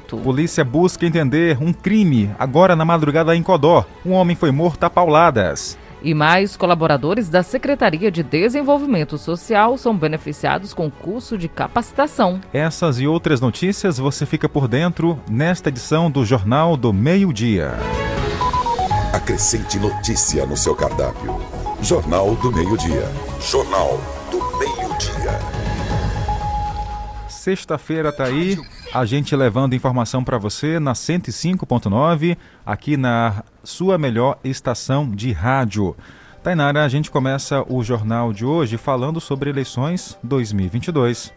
Polícia busca entender um crime agora na madrugada em Codó. Um homem foi morto a pauladas. E mais colaboradores da Secretaria de Desenvolvimento Social são beneficiados com curso de capacitação. Essas e outras notícias você fica por dentro nesta edição do Jornal do Meio-Dia. Acrescente notícia no seu cardápio. Jornal do Meio-Dia. Jornal do Meio-Dia. Sexta-feira tá aí, a gente levando informação para você na 105.9, aqui na sua melhor estação de rádio. Tainara, a gente começa o jornal de hoje falando sobre eleições 2022.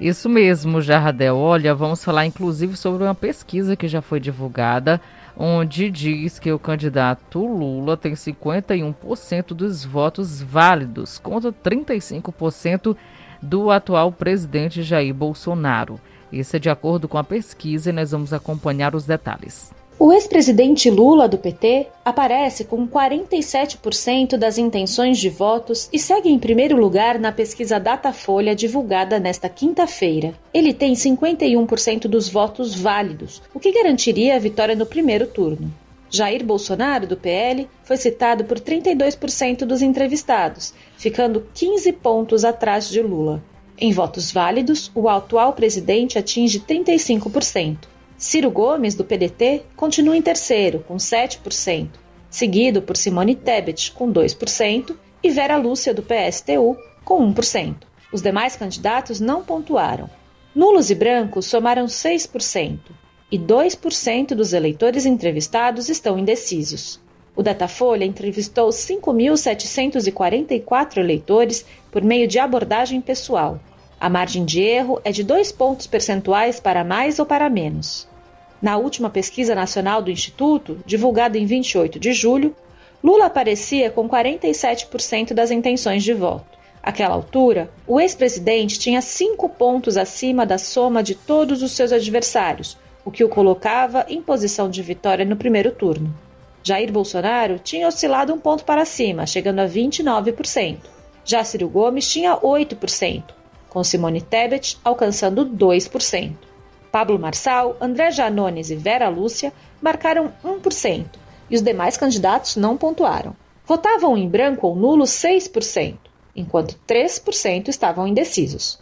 Isso mesmo, Jardel. Olha, vamos falar inclusive sobre uma pesquisa que já foi divulgada, onde diz que o candidato Lula tem 51% dos votos válidos, contra 35% do atual presidente Jair Bolsonaro. Isso é de acordo com a pesquisa e nós vamos acompanhar os detalhes. O ex-presidente Lula, do PT, aparece com 47% das intenções de votos e segue em primeiro lugar na pesquisa Datafolha divulgada nesta quinta-feira. Ele tem 51% dos votos válidos, o que garantiria a vitória no primeiro turno. Jair Bolsonaro, do PL, foi citado por 32% dos entrevistados, ficando 15 pontos atrás de Lula. Em votos válidos, o atual presidente atinge 35%. Ciro Gomes, do PDT, continua em terceiro, com 7%, seguido por Simone Tebet, com 2%, e Vera Lúcia, do PSTU, com 1%. Os demais candidatos não pontuaram. Nulos e brancos somaram 6%, e 2% dos eleitores entrevistados estão indecisos. O Datafolha entrevistou 5.744 eleitores por meio de abordagem pessoal. A margem de erro é de dois pontos percentuais para mais ou para menos. Na última pesquisa nacional do Instituto, divulgada em 28 de julho, Lula aparecia com 47% das intenções de voto. Àquela altura, o ex-presidente tinha cinco pontos acima da soma de todos os seus adversários, o que o colocava em posição de vitória no primeiro turno. Jair Bolsonaro tinha oscilado um ponto para cima, chegando a 29%. Já Ciro Gomes tinha 8%, com Simone Tebet alcançando 2%. Pablo Marçal, André Janones e Vera Lúcia marcaram 1%, e os demais candidatos não pontuaram. Votavam em branco ou nulo 6%, enquanto 3% estavam indecisos.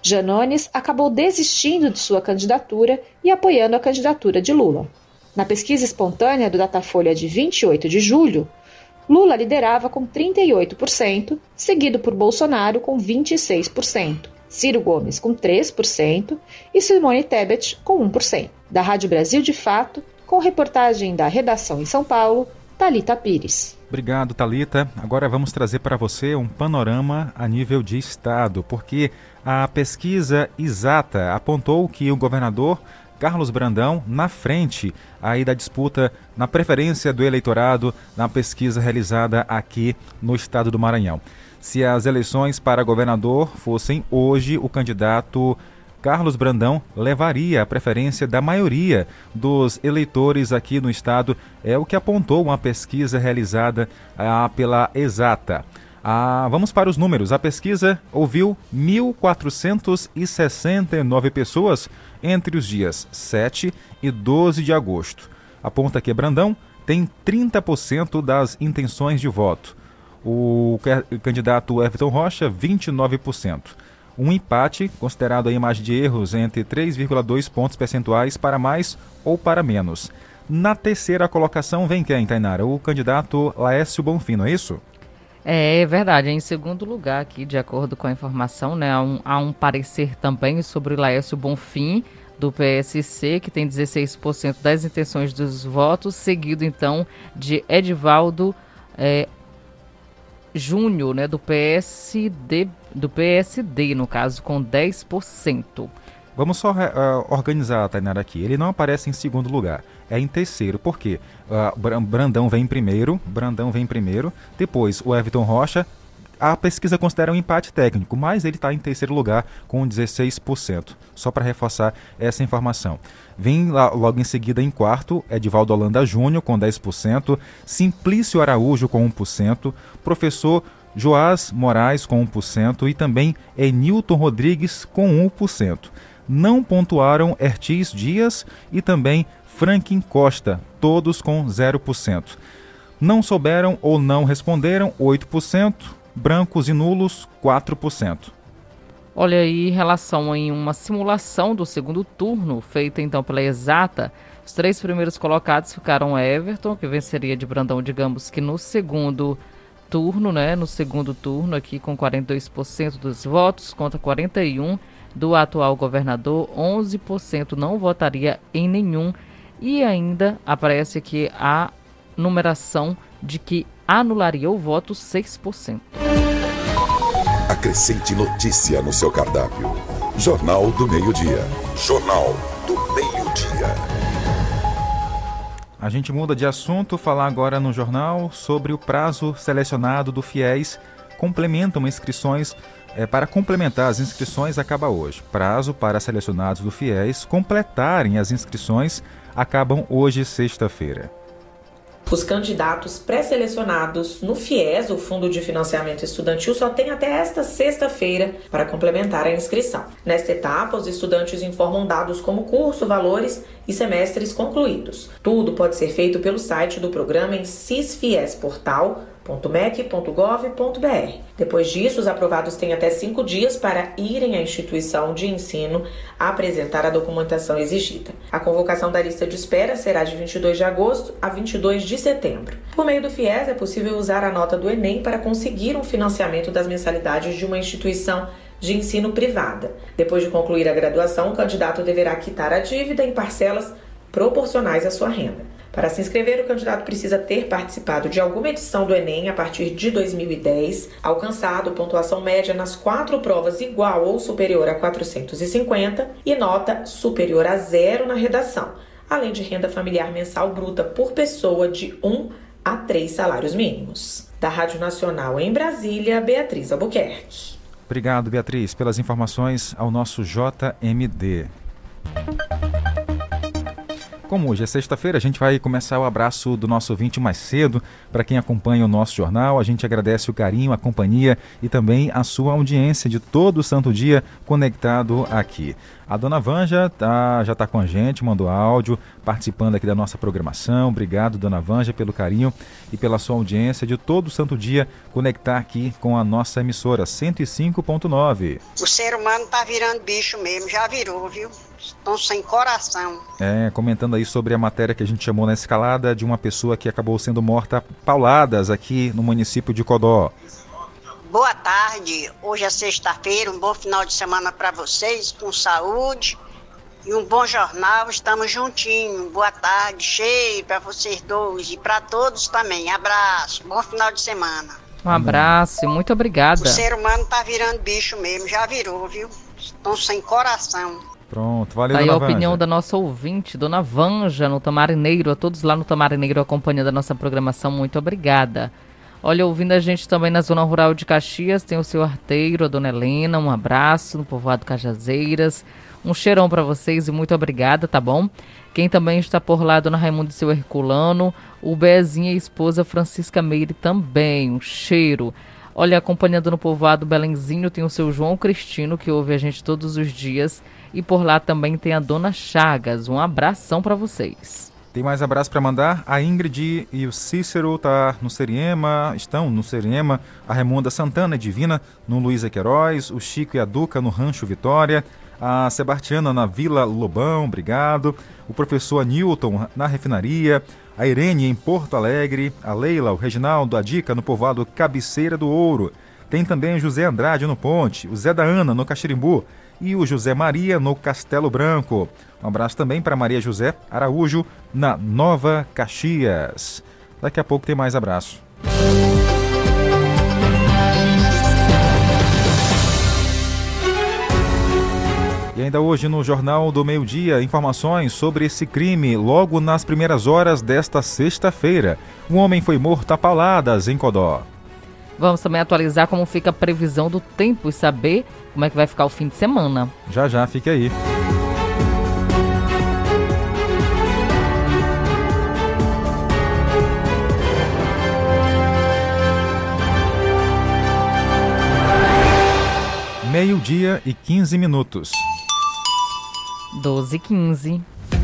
Janones acabou desistindo de sua candidatura e apoiando a candidatura de Lula. Na pesquisa espontânea do Datafolha de 28 de julho, Lula liderava com 38%, seguido por Bolsonaro com 26%, Ciro Gomes com 3% e Simone Tebet com 1%. Da Rádio Brasil de Fato, com reportagem da redação em São Paulo, Talita Pires. Obrigado, Talita. Agora vamos trazer para você um panorama a nível de estado, porque a pesquisa exata apontou que o governador Carlos Brandão na frente aí da disputa na preferência do eleitorado na pesquisa realizada aqui no estado do Maranhão. Se as eleições para governador fossem hoje, o candidato Carlos Brandão levaria a preferência da maioria dos eleitores aqui no estado, é o que apontou uma pesquisa realizada ah, pela Exata. Ah, vamos para os números. A pesquisa ouviu 1.469 pessoas entre os dias 7 e 12 de agosto. Aponta que Brandão tem 30% das intenções de voto. O candidato Everton Rocha, 29% um empate, considerado a imagem de erros entre 3,2 pontos percentuais para mais ou para menos. Na terceira colocação vem quem, Tainara? O candidato Laércio Bonfim, não é isso? É, é verdade. Em segundo lugar, aqui, de acordo com a informação, né, há um, há um parecer também sobre Laércio Bonfim, do PSC, que tem 16% das intenções dos votos, seguido então de Edivaldo é, Júnior, né, do PSD, do PSD, no caso, com 10%. Vamos só uh, organizar a Tainara aqui. Ele não aparece em segundo lugar, é em terceiro. Por quê? Uh, Brandão vem em primeiro, Brandão vem em primeiro. Depois o Everton Rocha. A pesquisa considera um empate técnico, mas ele está em terceiro lugar com 16%. Só para reforçar essa informação. Vem lá, logo em seguida em quarto, Edivaldo Holanda Júnior com 10%, Simplício Araújo com 1%, professor Joás Moraes com 1% e também Enilton Rodrigues com 1%. Não pontuaram Ertis Dias e também Franklin Costa, todos com 0%. Não souberam ou não responderam 8%, brancos e nulos 4%. Olha aí, em relação em uma simulação do segundo turno, feita então pela Exata, os três primeiros colocados ficaram Everton, que venceria de Brandão, digamos que no segundo turno, né? No segundo turno aqui com 42% dos votos contra 41 do atual governador, 11% não votaria em nenhum e ainda aparece aqui a numeração de que anularia o voto 6%. Acrescente notícia no seu cardápio. Jornal do Meio-Dia. Jornal do Meio-Dia. A gente muda de assunto, falar agora no jornal sobre o prazo selecionado do FIES complementam inscrições. É, para complementar as inscrições acaba hoje. Prazo para selecionados do FIES completarem as inscrições acabam hoje, sexta-feira. Os candidatos pré-selecionados no FIES, o Fundo de Financiamento Estudantil, só têm até esta sexta-feira para complementar a inscrição. Nesta etapa, os estudantes informam dados como curso, valores e semestres concluídos. Tudo pode ser feito pelo site do programa em CISFIES Portal www.mec.gov.br. Depois disso, os aprovados têm até cinco dias para irem à instituição de ensino apresentar a documentação exigida. A convocação da lista de espera será de 22 de agosto a 22 de setembro. Por meio do FIES, é possível usar a nota do Enem para conseguir um financiamento das mensalidades de uma instituição de ensino privada. Depois de concluir a graduação, o candidato deverá quitar a dívida em parcelas proporcionais à sua renda. Para se inscrever, o candidato precisa ter participado de alguma edição do Enem a partir de 2010, alcançado pontuação média nas quatro provas igual ou superior a 450 e nota superior a zero na redação, além de renda familiar mensal bruta por pessoa de 1 a 3 salários mínimos. Da Rádio Nacional em Brasília, Beatriz Albuquerque. Obrigado, Beatriz, pelas informações ao nosso JMD. Como hoje é sexta-feira, a gente vai começar o abraço do nosso ouvinte mais cedo. Para quem acompanha o nosso jornal, a gente agradece o carinho, a companhia e também a sua audiência de todo santo dia conectado aqui. A dona Vanja tá, já está com a gente, mandou áudio, participando aqui da nossa programação. Obrigado, dona Vanja, pelo carinho e pela sua audiência de todo santo dia conectar aqui com a nossa emissora 105.9. O ser humano tá virando bicho mesmo, já virou, viu? Estão sem coração. É, comentando aí sobre a matéria que a gente chamou na escalada de uma pessoa que acabou sendo morta pauladas aqui no município de Codó. Boa tarde, hoje é sexta-feira, um bom final de semana para vocês, com saúde e um bom jornal, estamos juntinhos. Boa tarde, cheio para vocês dois e para todos também. Abraço, bom final de semana. Um abraço e muito obrigada. O ser humano tá virando bicho mesmo, já virou, viu? Estão sem coração. Pronto, valeu, tá aí a opinião da nossa ouvinte, Dona Vanja, no Tamarineiro. A todos lá no Tamarineiro acompanhando a nossa programação, muito obrigada. Olha, ouvindo a gente também na Zona Rural de Caxias, tem o seu arteiro, a Dona Helena. Um abraço no povoado Cajazeiras. Um cheirão para vocês e muito obrigada, tá bom? Quem também está por lá, Dona Raimundo e seu Herculano. O Bezinha e a esposa Francisca Meire também. Um cheiro. Olha, acompanhando no povoado Belenzinho, tem o seu João Cristino, que ouve a gente todos os dias. E por lá também tem a Dona Chagas. Um abração para vocês. Tem mais abraço para mandar? A Ingrid e o Cícero tá no Seriema, estão no Seriema. A Remunda Santana e Divina no Luísa Queiroz. O Chico e a Duca no Rancho Vitória. A Sebastiana na Vila Lobão, obrigado. O professor Newton na refinaria. A Irene em Porto Alegre. A Leila, o Reginaldo, a Dica no povoado Cabeceira do Ouro. Tem também José Andrade no Ponte. O Zé da Ana no Caxirimbu e o José Maria no Castelo Branco. Um abraço também para Maria José Araújo na Nova Caxias. Daqui a pouco tem mais abraço. E ainda hoje no Jornal do Meio Dia, informações sobre esse crime logo nas primeiras horas desta sexta-feira. Um homem foi morto a pauladas em Codó. Vamos também atualizar como fica a previsão do tempo e saber como é que vai ficar o fim de semana. Já já, fique aí. Meio-dia e 15 minutos. 1215.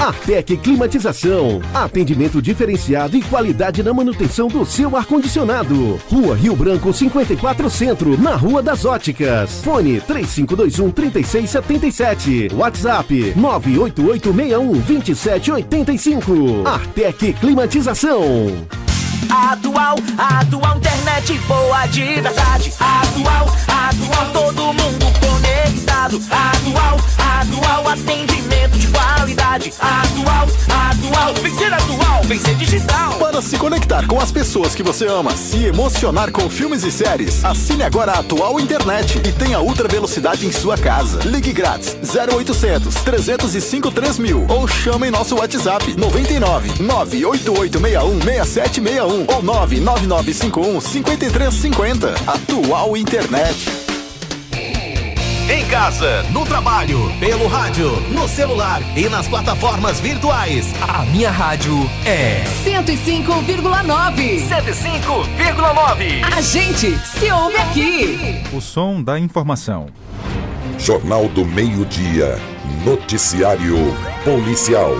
Artec Climatização. Atendimento diferenciado e qualidade na manutenção do seu ar-condicionado. Rua Rio Branco 54 Centro, na Rua das Óticas. Fone 3521 3677. WhatsApp 98861 2785. Artec Climatização. Atual, atual internet boa de verdade. Atual, atual todo mundo conectado. Atual, atual atendimento de qualidade. Atual, atual, vem ser atual, vem ser digital. Para se conectar com as pessoas que você ama, se emocionar com filmes e séries, assine agora a Atual Internet e tenha ultra velocidade em sua casa. Ligue grátis 0800 305 3000 ou chame em nosso WhatsApp 99 98861 6761 ou 99951 5350. Atual Internet. Em casa, no trabalho, pelo rádio, no celular e nas plataformas virtuais. A minha rádio é 105,9. 105,9. A gente se ouve aqui. O som da informação. Jornal do Meio-Dia. Noticiário Policial.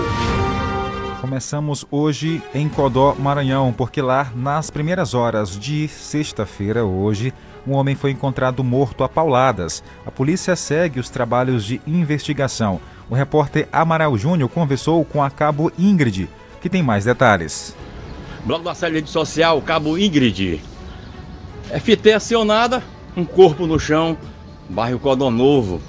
Começamos hoje em Codó, Maranhão, porque lá, nas primeiras horas de sexta-feira, hoje, um homem foi encontrado morto a pauladas. A polícia segue os trabalhos de investigação. O repórter Amaral Júnior conversou com a cabo Ingrid, que tem mais detalhes. Bloco da rede social, cabo Ingrid. FT acionada, um corpo no chão, bairro Codó Novo.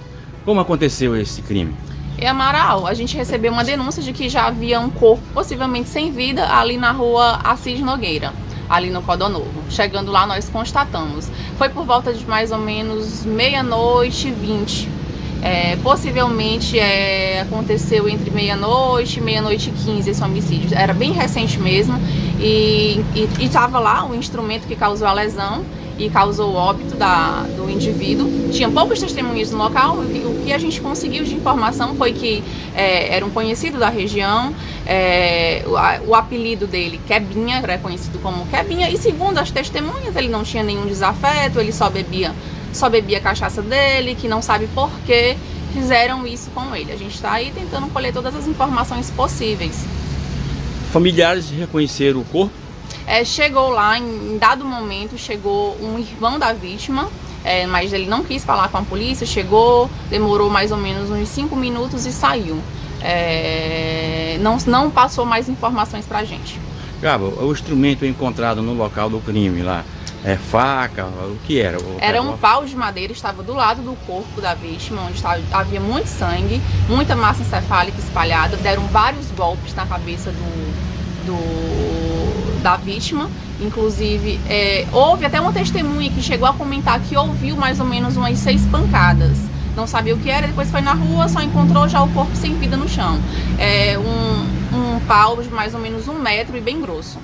Como aconteceu esse crime? E Amaral, a gente recebeu uma denúncia de que já havia um corpo possivelmente sem vida ali na rua Assis Nogueira, ali no Codó Novo. Chegando lá, nós constatamos. Foi por volta de mais ou menos meia-noite e vinte. É, possivelmente é, aconteceu entre meia-noite e meia-noite e quinze esse homicídio. Era bem recente mesmo. E estava lá o instrumento que causou a lesão e causou o óbito da, do indivíduo. Tinha poucos testemunhas no local. O que a gente conseguiu de informação foi que é, era um conhecido da região. É, o, o, apelido dele, Quebinha, era conhecido como Quebinha. E segundo as testemunhas, ele não tinha nenhum desafeto, ele só bebia, só bebia a cachaça dele, que não sabe por que fizeram isso com ele. A gente está aí tentando colher todas as informações possíveis. Familiares reconheceram o corpo? É, chegou lá, em dado momento, chegou um irmão da vítima, é, mas ele não quis falar com a polícia, chegou, demorou mais ou menos uns 5 minutos e saiu. É, não, não passou mais informações pra gente. Gabo, o instrumento encontrado no local do crime lá, é faca, o que era? O era um pau de madeira, estava do lado do corpo da vítima, onde estava, havia muito sangue, muita massa encefálica espalhada, deram vários golpes na cabeça do, do da vítima. Inclusive, é, houve até uma testemunha que chegou a comentar que ouviu mais ou menos umas seis pancadas. Não sabia o que era, depois foi na rua, só encontrou já o corpo sem vida no chão. É um, um pau de mais ou menos um metro e bem grosso.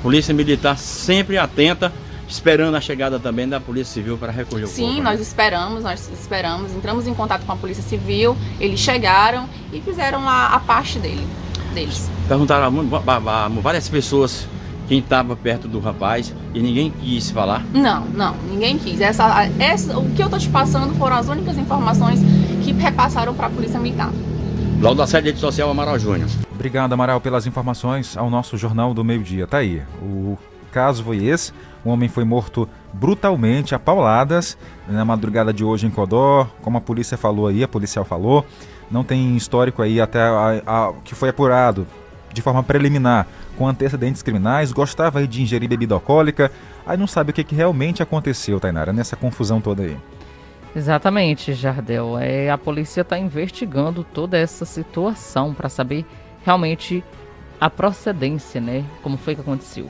Polícia Militar sempre atenta esperando a chegada também da Polícia Civil para recolher o Sim, corpo. Sim, né? nós esperamos, nós esperamos, entramos em contato com a Polícia Civil, eles chegaram e fizeram a, a parte dele, deles. Perguntaram a, a várias pessoas quem estava perto do rapaz e ninguém quis falar? Não, não, ninguém quis. Essa, essa, o que eu tô te passando foram as únicas informações que repassaram para a Polícia Militar. Laudo da Sede Rede Social Amaral Júnior. Obrigado, Amaral, pelas informações ao nosso Jornal do Meio Dia. Tá aí. O caso foi esse. Um homem foi morto brutalmente, a pauladas, na madrugada de hoje em Codó. Como a polícia falou aí, a policial falou. Não tem histórico aí até a, a, que foi apurado de forma preliminar com antecedentes criminais, gostava de ingerir bebida alcoólica, aí não sabe o que, que realmente aconteceu, Tainara, nessa confusão toda aí. Exatamente, Jardel. É, a polícia está investigando toda essa situação para saber realmente a procedência, né? Como foi que aconteceu.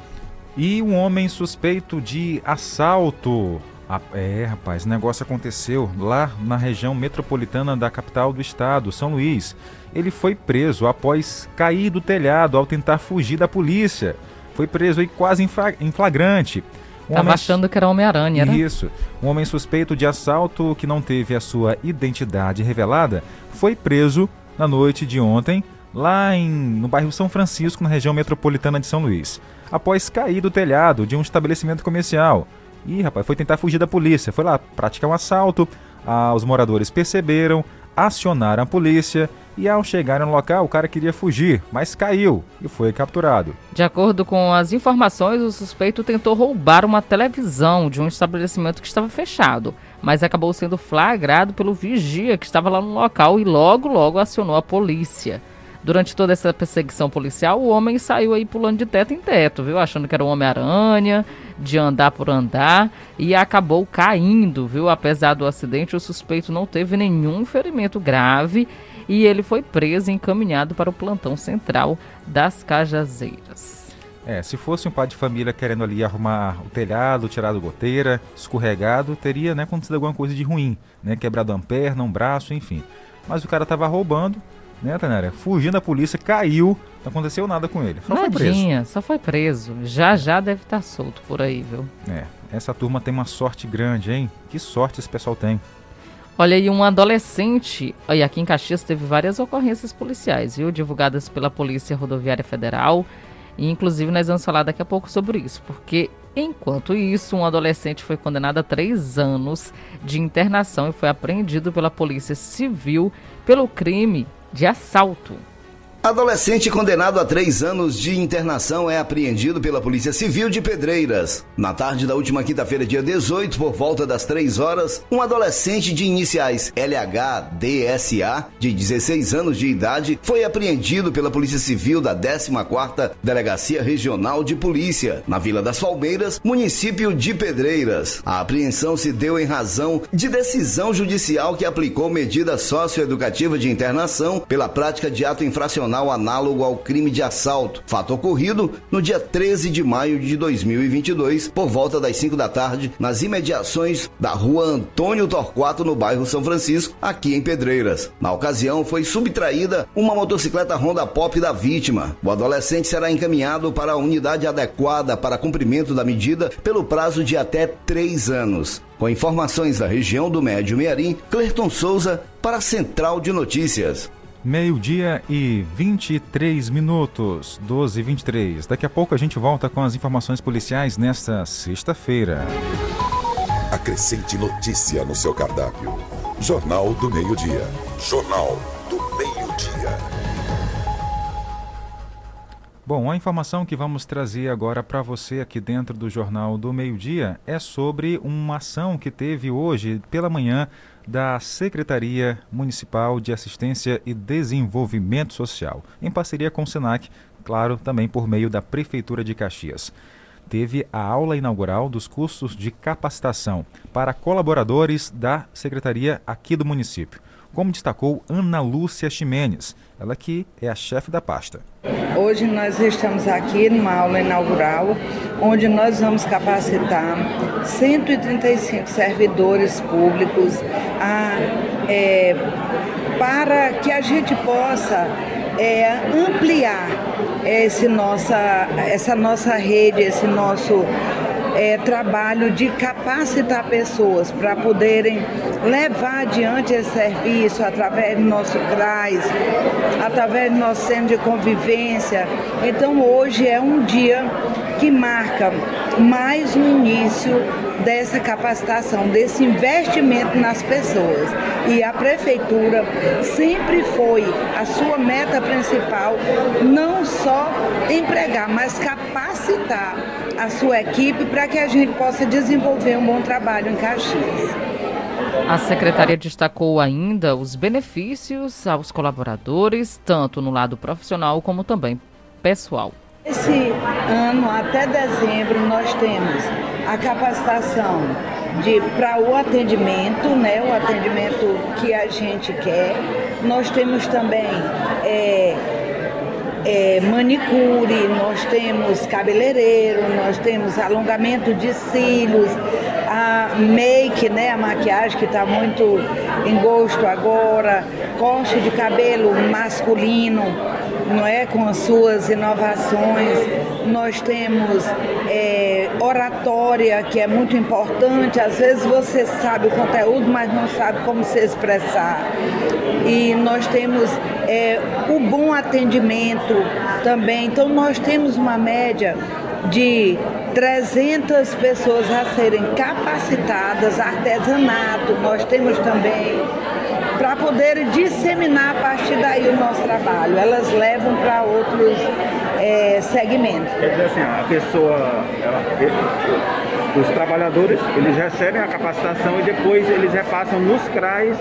E um homem suspeito de assalto. Ah, é, rapaz, o negócio aconteceu lá na região metropolitana da capital do estado, São Luís ele foi preso após cair do telhado ao tentar fugir da polícia. foi preso aí quase em flagrante. Um Tava homem... achando que era Homem-Aranha, né? Isso. Um homem suspeito de assalto que não teve a sua identidade revelada foi preso na noite de ontem, lá em, no bairro São Francisco, na região metropolitana de São Luís, após cair do telhado de um estabelecimento comercial. E, rapaz, foi tentar fugir da polícia. Foi lá praticar um assalto. Ah, os moradores perceberam, acionaram a polícia e ao chegar no local o cara queria fugir, mas caiu e foi capturado. De acordo com as informações, o suspeito tentou roubar uma televisão de um estabelecimento que estava fechado, mas acabou sendo flagrado pelo vigia que estava lá no local e logo logo acionou a polícia. Durante toda essa perseguição policial, o homem saiu aí pulando de teto em teto, viu? Achando que era um Homem-Aranha, de andar por andar, e acabou caindo, viu? Apesar do acidente, o suspeito não teve nenhum ferimento grave e ele foi preso e encaminhado para o plantão central das Cajazeiras. É, se fosse um pai de família querendo ali arrumar o telhado, tirado goteira, escorregado, teria né, acontecido alguma coisa de ruim, né? Quebrado uma perna, um braço, enfim. Mas o cara estava roubando, né, Tanária? Fugindo da polícia, caiu, não aconteceu nada com ele. Só Nadinha, foi preso. só foi preso. Já já deve estar tá solto por aí, viu? É, essa turma tem uma sorte grande, hein? Que sorte esse pessoal tem. Olha aí, um adolescente, e aqui em Caxias teve várias ocorrências policiais, viu? Divulgadas pela Polícia Rodoviária Federal. E inclusive nós vamos falar daqui a pouco sobre isso, porque enquanto isso, um adolescente foi condenado a três anos de internação e foi apreendido pela Polícia Civil pelo crime de assalto. Adolescente condenado a três anos de internação é apreendido pela Polícia Civil de Pedreiras. Na tarde da última quinta-feira, dia 18, por volta das três horas, um adolescente de iniciais LHDSA, de 16 anos de idade, foi apreendido pela Polícia Civil da 14ª Delegacia Regional de Polícia, na Vila das Palmeiras, município de Pedreiras. A apreensão se deu em razão de decisão judicial que aplicou medida socioeducativa de internação pela prática de ato infracional análogo ao crime de assalto. Fato ocorrido no dia 13 de maio de 2022, por volta das 5 da tarde, nas imediações da rua Antônio Torquato, no bairro São Francisco, aqui em Pedreiras. Na ocasião, foi subtraída uma motocicleta Honda Pop da vítima. O adolescente será encaminhado para a unidade adequada para cumprimento da medida pelo prazo de até três anos. Com informações da região do Médio Mearim, Clerton Souza para a Central de Notícias. Meio-dia e 23 minutos, 12 e 23. Daqui a pouco a gente volta com as informações policiais nesta sexta-feira. Acrescente notícia no seu cardápio. Jornal do Meio-Dia. Jornal do Meio-Dia. Bom, a informação que vamos trazer agora para você aqui dentro do Jornal do Meio-Dia é sobre uma ação que teve hoje pela manhã da Secretaria Municipal de Assistência e Desenvolvimento Social, em parceria com o SENAC, claro, também por meio da Prefeitura de Caxias. Teve a aula inaugural dos cursos de capacitação para colaboradores da secretaria aqui do município, como destacou Ana Lúcia Ximenes, ela que é a chefe da pasta. Hoje nós estamos aqui numa aula inaugural, onde nós vamos capacitar 135 servidores públicos a, é, para que a gente possa é, ampliar esse nossa, essa nossa rede, esse nosso é, trabalho de capacitar pessoas para poderem levar adiante esse serviço através do nosso CRAS, através do nosso centro de convivência. Então hoje é um dia que marca mais um início dessa capacitação, desse investimento nas pessoas. E a prefeitura sempre foi a sua meta principal, não só empregar, mas capacitar a sua equipe para que a gente possa desenvolver um bom trabalho em Caxias. A secretaria destacou ainda os benefícios aos colaboradores, tanto no lado profissional como também pessoal. Esse ano, até dezembro, nós temos a capacitação de para o atendimento, né, o atendimento que a gente quer. Nós temos também é, é, manicure, nós temos cabeleireiro, nós temos alongamento de cílios, a make, né, a maquiagem que está muito em gosto agora, corte de cabelo masculino, não é, com as suas inovações. nós temos é, oratória, que é muito importante. Às vezes você sabe o conteúdo, mas não sabe como se expressar. E nós temos é, o bom atendimento também. Então, nós temos uma média de 300 pessoas a serem capacitadas, artesanato, nós temos também para poder disseminar a partir daí o nosso trabalho. Elas levam para outros é, segmentos. Quer dizer assim, a pessoa, ela, os trabalhadores, eles recebem a capacitação e depois eles repassam nos CRAs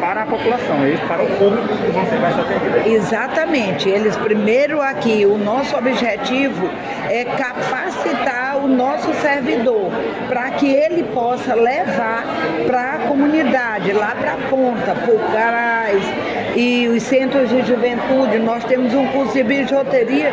para a população, é isso para o público que você vai atender. Exatamente. Eles primeiro aqui, o nosso objetivo é capacitar o nosso servidor para que ele possa levar para a comunidade, lá para a ponta, para o Carais e os centros de juventude. Nós temos um curso de bijuteria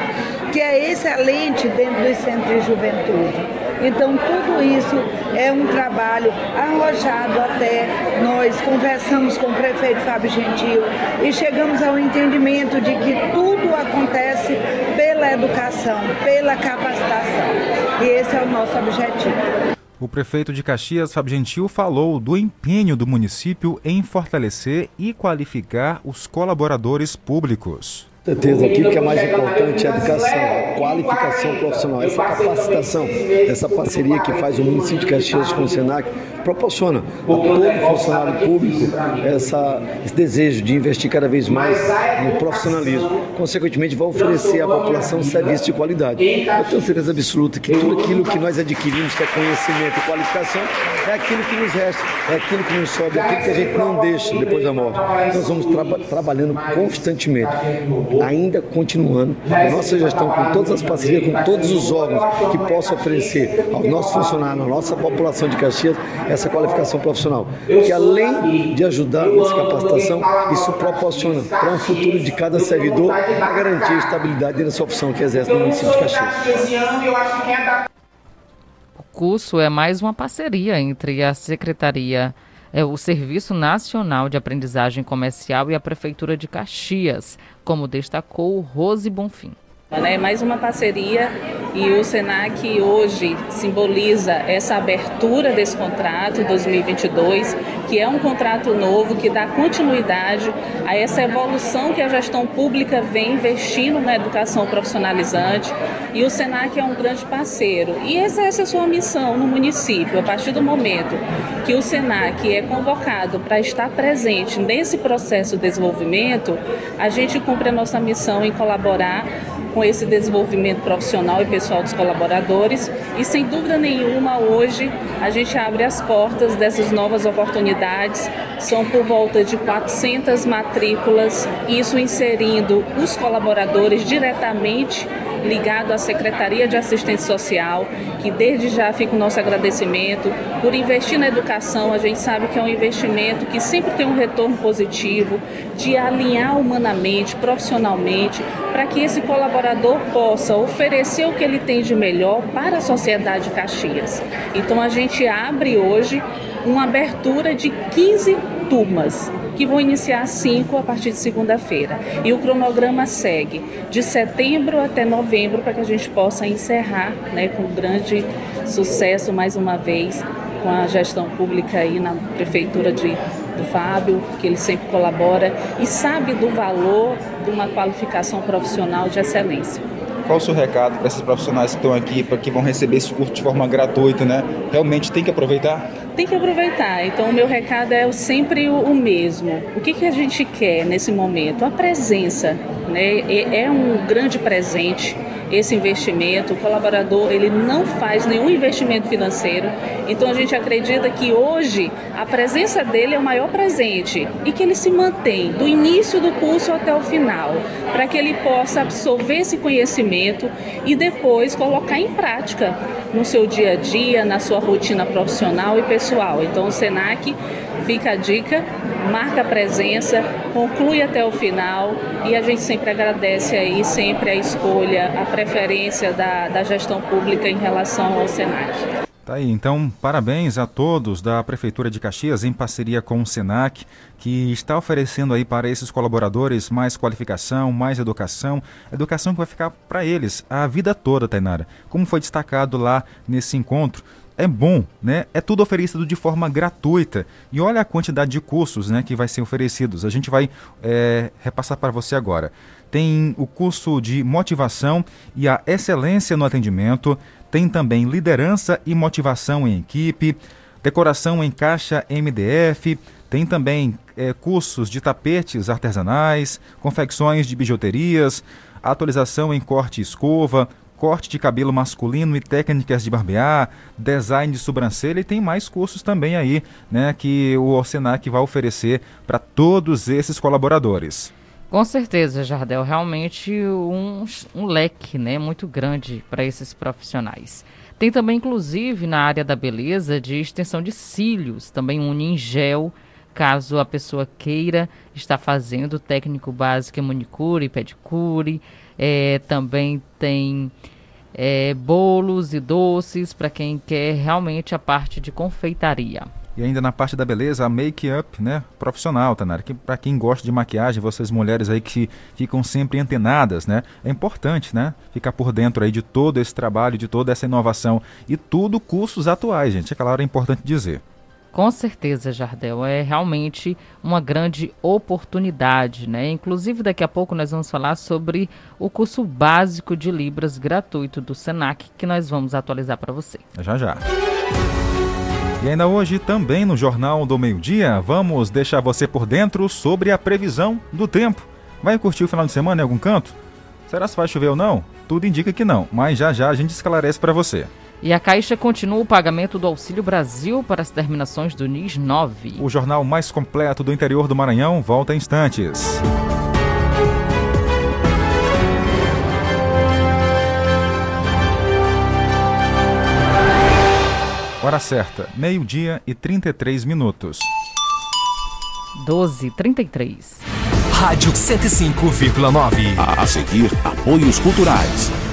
que é excelente dentro dos centros de juventude. Então, tudo isso é um trabalho arrojado até. Nós conversamos com o prefeito Fábio Gentil e chegamos ao entendimento de que tudo acontece pela educação, pela capacitação. E esse é o nosso objetivo. O prefeito de Caxias, Fábio Gentil, falou do empenho do município em fortalecer e qualificar os colaboradores públicos certeza, aquilo que é mais importante é a educação, a qualificação profissional, essa capacitação, essa parceria que faz o município de Caxias com o Senac, proporciona a todo funcionário público essa, esse desejo de investir cada vez mais no profissionalismo. Consequentemente, vai oferecer à população um serviço de qualidade. Eu tenho certeza absoluta que tudo aquilo que nós adquirimos, que é conhecimento e qualificação, é aquilo que nos resta, é aquilo que nos sobe, é aquilo que a gente não deixa depois da morte. Nós vamos tra trabalhando constantemente, ainda continuando a nossa gestão com todas as parcerias, com todos os órgãos que possam oferecer aos nossos funcionários, à nossa população de Caxias, essa qualificação profissional. Que além de ajudar nessa capacitação, isso proporciona para um futuro de cada servidor a garantir a estabilidade da sua opção que exerce no município de Caxias. O curso é mais uma parceria entre a Secretaria é o Serviço Nacional de Aprendizagem Comercial e a Prefeitura de Caxias, como destacou Rose Bonfim. É mais uma parceria e o SENAC hoje simboliza essa abertura desse contrato 2022, que é um contrato novo que dá continuidade a essa evolução que a gestão pública vem investindo na educação profissionalizante e o SENAC é um grande parceiro e exerce a sua missão no município. A partir do momento que o SENAC é convocado para estar presente nesse processo de desenvolvimento, a gente cumpre a nossa missão em colaborar com esse desenvolvimento profissional e pessoal dos colaboradores. E sem dúvida nenhuma, hoje a gente abre as portas dessas novas oportunidades. São por volta de 400 matrículas, isso inserindo os colaboradores diretamente ligado à Secretaria de Assistência Social, que desde já fica o nosso agradecimento por investir na educação. A gente sabe que é um investimento que sempre tem um retorno positivo, de alinhar humanamente, profissionalmente, para que esse colaborador possa oferecer o que ele tem de melhor para a sociedade de Caxias. Então a gente abre hoje uma abertura de 15 turmas que vão iniciar cinco a partir de segunda-feira. E o cronograma segue de setembro até novembro para que a gente possa encerrar né, com grande sucesso mais uma vez com a gestão pública aí na prefeitura de, do Fábio, que ele sempre colabora e sabe do valor de uma qualificação profissional de excelência. Qual o seu recado para esses profissionais que estão aqui, para que vão receber esse curso de forma gratuita, né? Realmente tem que aproveitar? Tem que aproveitar. Então, o meu recado é sempre o mesmo. O que, que a gente quer nesse momento? A presença, né? É um grande presente esse investimento. O colaborador ele não faz nenhum investimento financeiro. Então a gente acredita que hoje a presença dele é o maior presente e que ele se mantém do início do curso até o final, para que ele possa absorver esse conhecimento e depois colocar em prática no seu dia a dia, na sua rotina profissional e pessoal. Então o Senac fica a dica marca presença, conclui até o final e a gente sempre agradece aí sempre a escolha, a preferência da, da gestão pública em relação ao Senac. Tá aí, então parabéns a todos da Prefeitura de Caxias em parceria com o Senac, que está oferecendo aí para esses colaboradores mais qualificação, mais educação, educação que vai ficar para eles a vida toda, Tainara. Como foi destacado lá nesse encontro, é bom, né? É tudo oferecido de forma gratuita. E olha a quantidade de cursos né, que vai ser oferecidos. A gente vai é, repassar para você agora. Tem o curso de motivação e a excelência no atendimento, tem também liderança e motivação em equipe, decoração em caixa MDF, tem também é, cursos de tapetes artesanais, confecções de bijuterias, atualização em corte e escova, corte de cabelo masculino e técnicas de barbear, design de sobrancelha e tem mais cursos também aí, né, que o Senac vai oferecer para todos esses colaboradores. Com certeza, Jardel, realmente um, um leque né, muito grande para esses profissionais. Tem também, inclusive, na área da beleza, de extensão de cílios, também um gel, caso a pessoa queira estar fazendo técnico básico em manicure, pedicure. É, também tem é, bolos e doces para quem quer realmente a parte de confeitaria. E ainda na parte da beleza, a make-up, né, profissional, Tanara, que para quem gosta de maquiagem, vocês mulheres aí que ficam sempre antenadas, né, é importante, né, ficar por dentro aí de todo esse trabalho, de toda essa inovação e tudo cursos atuais, gente, é claro, é importante dizer. Com certeza, Jardel, é realmente uma grande oportunidade, né? Inclusive, daqui a pouco nós vamos falar sobre o curso básico de Libras gratuito do Senac, que nós vamos atualizar para você. Já já. E ainda hoje, também no Jornal do Meio-Dia, vamos deixar você por dentro sobre a previsão do tempo. Vai curtir o final de semana em algum canto? Será se vai chover ou não? Tudo indica que não, mas já já a gente esclarece para você. E a Caixa continua o pagamento do Auxílio Brasil para as terminações do NIS 9. O jornal mais completo do interior do Maranhão volta em instantes. Hora certa, meio-dia e 33 minutos. 12:33. Rádio 105,9. A seguir, apoios culturais.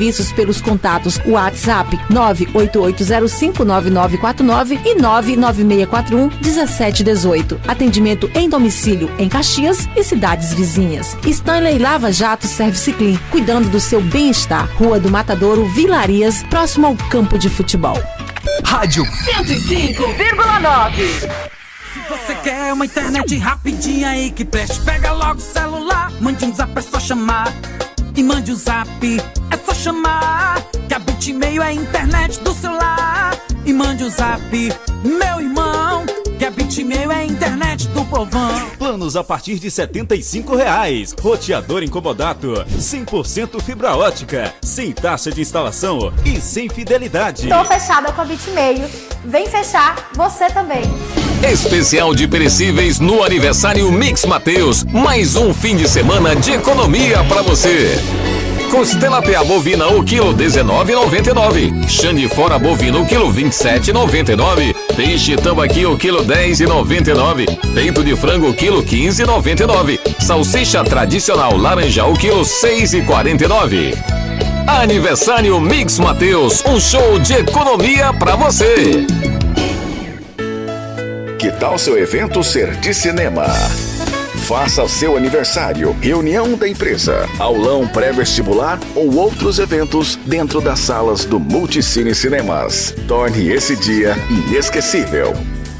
pelos contatos WhatsApp 988059949 e 996411718. Atendimento em domicílio em Caxias e cidades vizinhas. Stanley Lava Jato Service Clean, cuidando do seu bem-estar. Rua do Matadouro, Vilarias, próximo ao campo de futebol. Rádio 105,9. Se você quer uma internet rapidinha aí que preste, pega logo o celular, mande um zap, é só chamar. E mande o um zap, é só chamar. Que a Bitmail é a internet do celular. E mande o um zap, meu irmão. Que a Bitmail é a internet do povão. Planos a partir de 75 reais. Roteador incomodato, 100% fibra ótica, sem taxa de instalação e sem fidelidade. Tô fechada com a Bitmail. Vem fechar você também. Especial de perecíveis no aniversário Mix Mateus. Mais um fim de semana de economia para você. Costela PA bovina o quilo 19,99. Xande fora bovino o quilo 27,99. Peixe tambaqui o quilo 10,99. Peito de frango o quilo 15,99. Salsicha tradicional laranja o quilo 6,49. Aniversário Mix Mateus, um show de economia para você. Que tal seu evento ser de cinema? Faça seu aniversário, reunião da empresa, aulão pré-vestibular ou outros eventos dentro das salas do Multicine Cinemas. Torne esse dia inesquecível.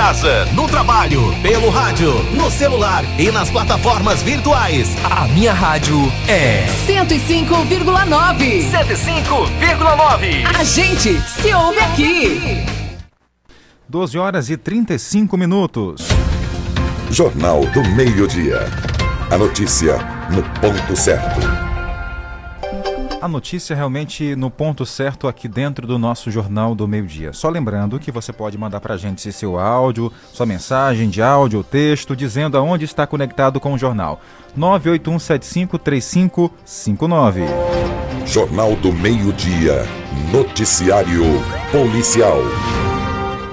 Casa, no trabalho, pelo rádio, no celular e nas plataformas virtuais. A minha rádio é 105,9. 105,9. A gente se ouve aqui. 12 horas e 35 minutos. Jornal do Meio-Dia. A notícia no ponto certo. A notícia realmente no ponto certo aqui dentro do nosso Jornal do Meio-Dia. Só lembrando que você pode mandar para a gente seu áudio, sua mensagem de áudio ou texto, dizendo aonde está conectado com o jornal. 981753559. Jornal do Meio-Dia. Noticiário Policial.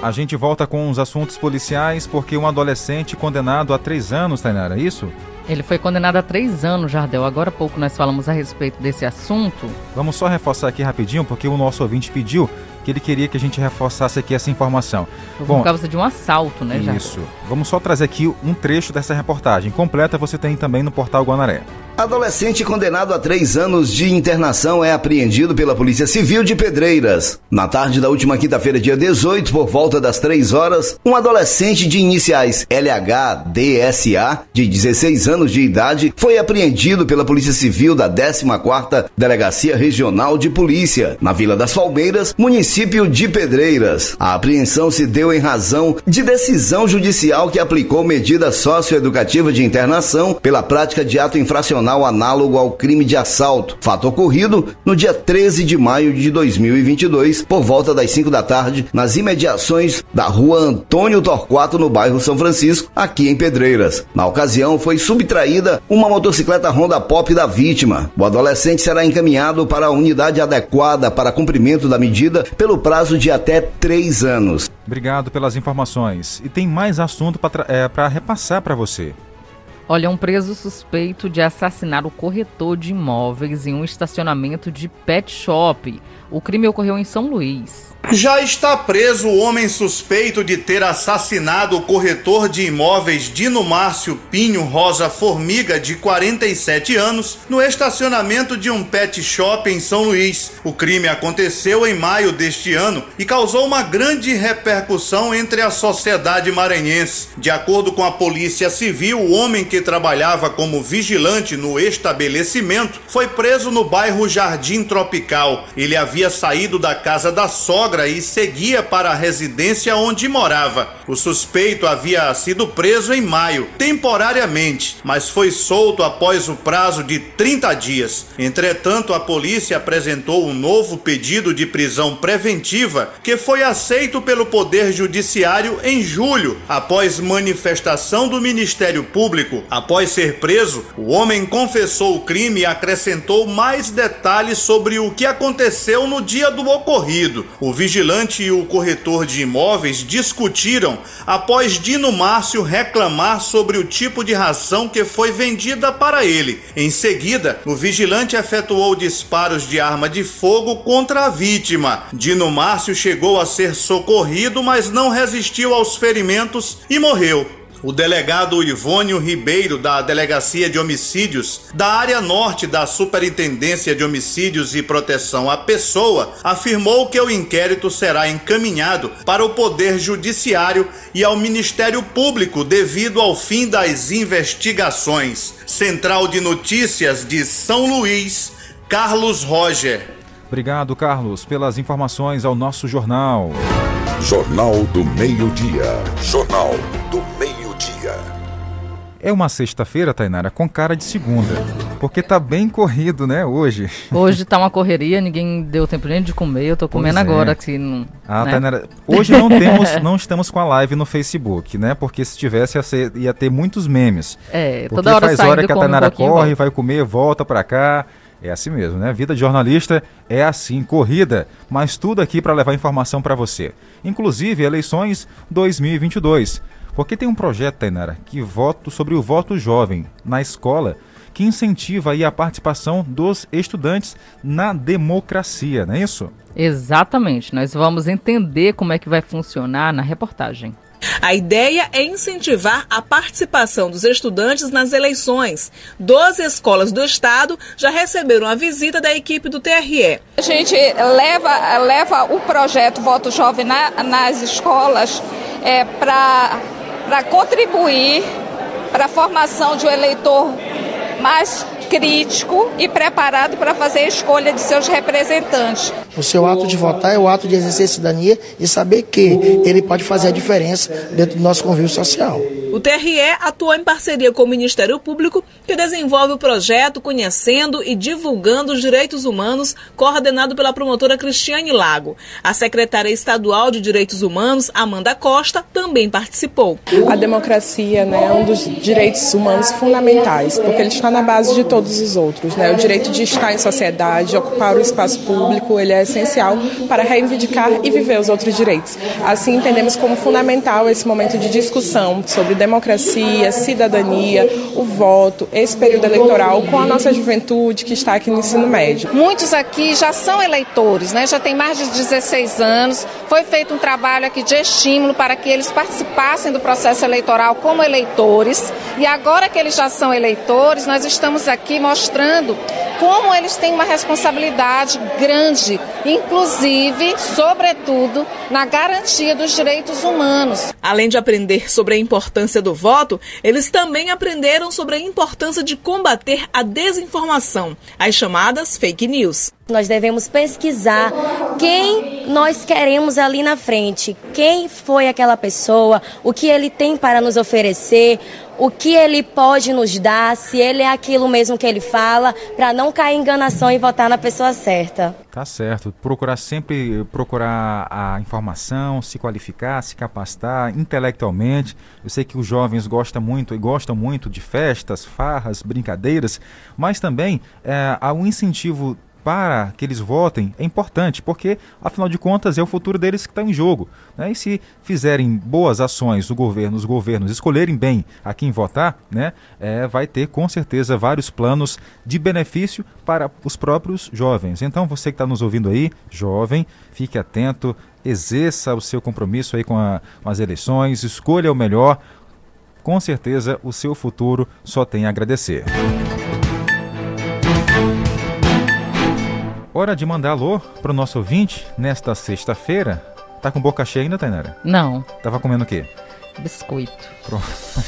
A gente volta com os assuntos policiais porque um adolescente condenado a três anos, Tainara, é isso? Ele foi condenado a três anos, Jardel. Agora há pouco nós falamos a respeito desse assunto. Vamos só reforçar aqui rapidinho, porque o nosso ouvinte pediu que ele queria que a gente reforçasse aqui essa informação. Por Bom, causa de um assalto, né, Jardel? Isso. Vamos só trazer aqui um trecho dessa reportagem. Completa você tem também no portal Guanaré. Adolescente condenado a três anos de internação é apreendido pela Polícia Civil de Pedreiras. Na tarde da última quinta-feira, dia 18, por volta das três horas, um adolescente de iniciais LHDSA, de 16 anos de idade, foi apreendido pela Polícia Civil da 14ª Delegacia Regional de Polícia, na Vila das Palmeiras, município de Pedreiras. A apreensão se deu em razão de decisão judicial que aplicou medida socioeducativa de internação pela prática de ato infracional análogo ao crime de assalto. Fato ocorrido no dia 13 de maio de 2022, por volta das 5 da tarde, nas imediações da rua Antônio Torquato, no bairro São Francisco, aqui em Pedreiras. Na ocasião, foi subtraída uma motocicleta Honda Pop da vítima. O adolescente será encaminhado para a unidade adequada para cumprimento da medida pelo prazo de até três anos. Obrigado pelas informações. E tem mais assunto para é, repassar para você. Olha, um preso suspeito de assassinar o corretor de imóveis em um estacionamento de pet shop. O crime ocorreu em São Luís. Já está preso o homem suspeito de ter assassinado o corretor de imóveis Dino Márcio Pinho Rosa Formiga, de 47 anos, no estacionamento de um pet shop em São Luís. O crime aconteceu em maio deste ano e causou uma grande repercussão entre a sociedade maranhense. De acordo com a Polícia Civil, o homem que trabalhava como vigilante no estabelecimento foi preso no bairro Jardim Tropical. Ele havia saído da casa da sogra e seguia para a residência onde morava. O suspeito havia sido preso em maio, temporariamente, mas foi solto após o prazo de 30 dias. Entretanto, a polícia apresentou um novo pedido de prisão preventiva que foi aceito pelo Poder Judiciário em julho, após manifestação do Ministério Público. Após ser preso, o homem confessou o crime e acrescentou mais detalhes sobre o que aconteceu no dia do ocorrido. O vigilante e o corretor de imóveis discutiram após Dino Márcio reclamar sobre o tipo de ração que foi vendida para ele. Em seguida, o vigilante efetuou disparos de arma de fogo contra a vítima. Dino Márcio chegou a ser socorrido, mas não resistiu aos ferimentos e morreu. O delegado Ivônio Ribeiro, da Delegacia de Homicídios, da área norte da Superintendência de Homicídios e Proteção à Pessoa, afirmou que o inquérito será encaminhado para o Poder Judiciário e ao Ministério Público devido ao fim das investigações. Central de Notícias de São Luís, Carlos Roger. Obrigado, Carlos, pelas informações ao nosso jornal. Jornal do Meio-Dia. Jornal do Meio-Dia. É uma sexta-feira, Tainara, com cara de segunda. Porque tá bem corrido, né, hoje. Hoje tá uma correria, ninguém deu tempo nem de comer, eu tô comendo é. agora aqui. Ah, né? Tainara, hoje não temos, não estamos com a live no Facebook, né? Porque se tivesse ia, ser, ia ter muitos memes. É, porque toda hora faz hora que a Tainara um corre, vai comer, volta pra cá. É assim mesmo, né? Vida de jornalista é assim, corrida, mas tudo aqui para levar informação para você. Inclusive eleições 2022. Porque tem um projeto, Tainara, que voto sobre o voto jovem na escola, que incentiva aí a participação dos estudantes na democracia, não é isso? Exatamente. Nós vamos entender como é que vai funcionar na reportagem. A ideia é incentivar a participação dos estudantes nas eleições. Doze escolas do estado já receberam a visita da equipe do TRE. A gente leva, leva o projeto Voto Jovem na, nas escolas é, para contribuir para a formação de um eleitor mais crítico e preparado para fazer a escolha de seus representantes. O seu ato de votar é o ato de exercer cidadania e saber que ele pode fazer a diferença dentro do nosso convívio social. O TRE atua em parceria com o Ministério Público, que desenvolve o projeto Conhecendo e Divulgando os Direitos Humanos, coordenado pela promotora Cristiane Lago. A secretária estadual de Direitos Humanos, Amanda Costa, também participou. A democracia né, é um dos direitos humanos fundamentais, porque ele está na base de todos os outros. Né? O direito de estar em sociedade, ocupar o espaço público, ele é essencial para reivindicar e viver os outros direitos. Assim, entendemos como fundamental esse momento de discussão sobre democracia, cidadania, o voto, esse período eleitoral com a nossa juventude que está aqui no ensino médio. Muitos aqui já são eleitores, né? já tem mais de 16 anos. Foi feito um trabalho aqui de estímulo para que eles participassem do processo eleitoral como eleitores. E agora que eles já são eleitores, nós estamos aqui mostrando como eles têm uma responsabilidade grande, inclusive, sobretudo, na garantia dos direitos humanos. Além de aprender sobre a importância do voto, eles também aprenderam sobre a importância de combater a desinformação, as chamadas fake news. Nós devemos pesquisar quem nós queremos ali na frente, quem foi aquela pessoa, o que ele tem para nos oferecer, o que ele pode nos dar, se ele é aquilo mesmo que ele fala, para não cair em enganação e votar na pessoa certa. Tá certo. Procurar sempre procurar a informação, se qualificar, se capacitar intelectualmente. Eu sei que os jovens gostam muito e gostam muito de festas, farras, brincadeiras, mas também é, há um incentivo para que eles votem é importante, porque afinal de contas é o futuro deles que está em jogo. Né? E se fizerem boas ações o governo, os governos escolherem bem a quem votar, né? É, vai ter com certeza vários planos de benefício para os próprios jovens. Então você que está nos ouvindo aí, jovem, fique atento, exerça o seu compromisso aí com, a, com as eleições, escolha o melhor. Com certeza o seu futuro só tem a agradecer. Hora de mandar alô pro nosso ouvinte nesta sexta-feira. Tá com boca cheia ainda, Tainara? Não. Tava comendo o quê? Biscoito. Pronto.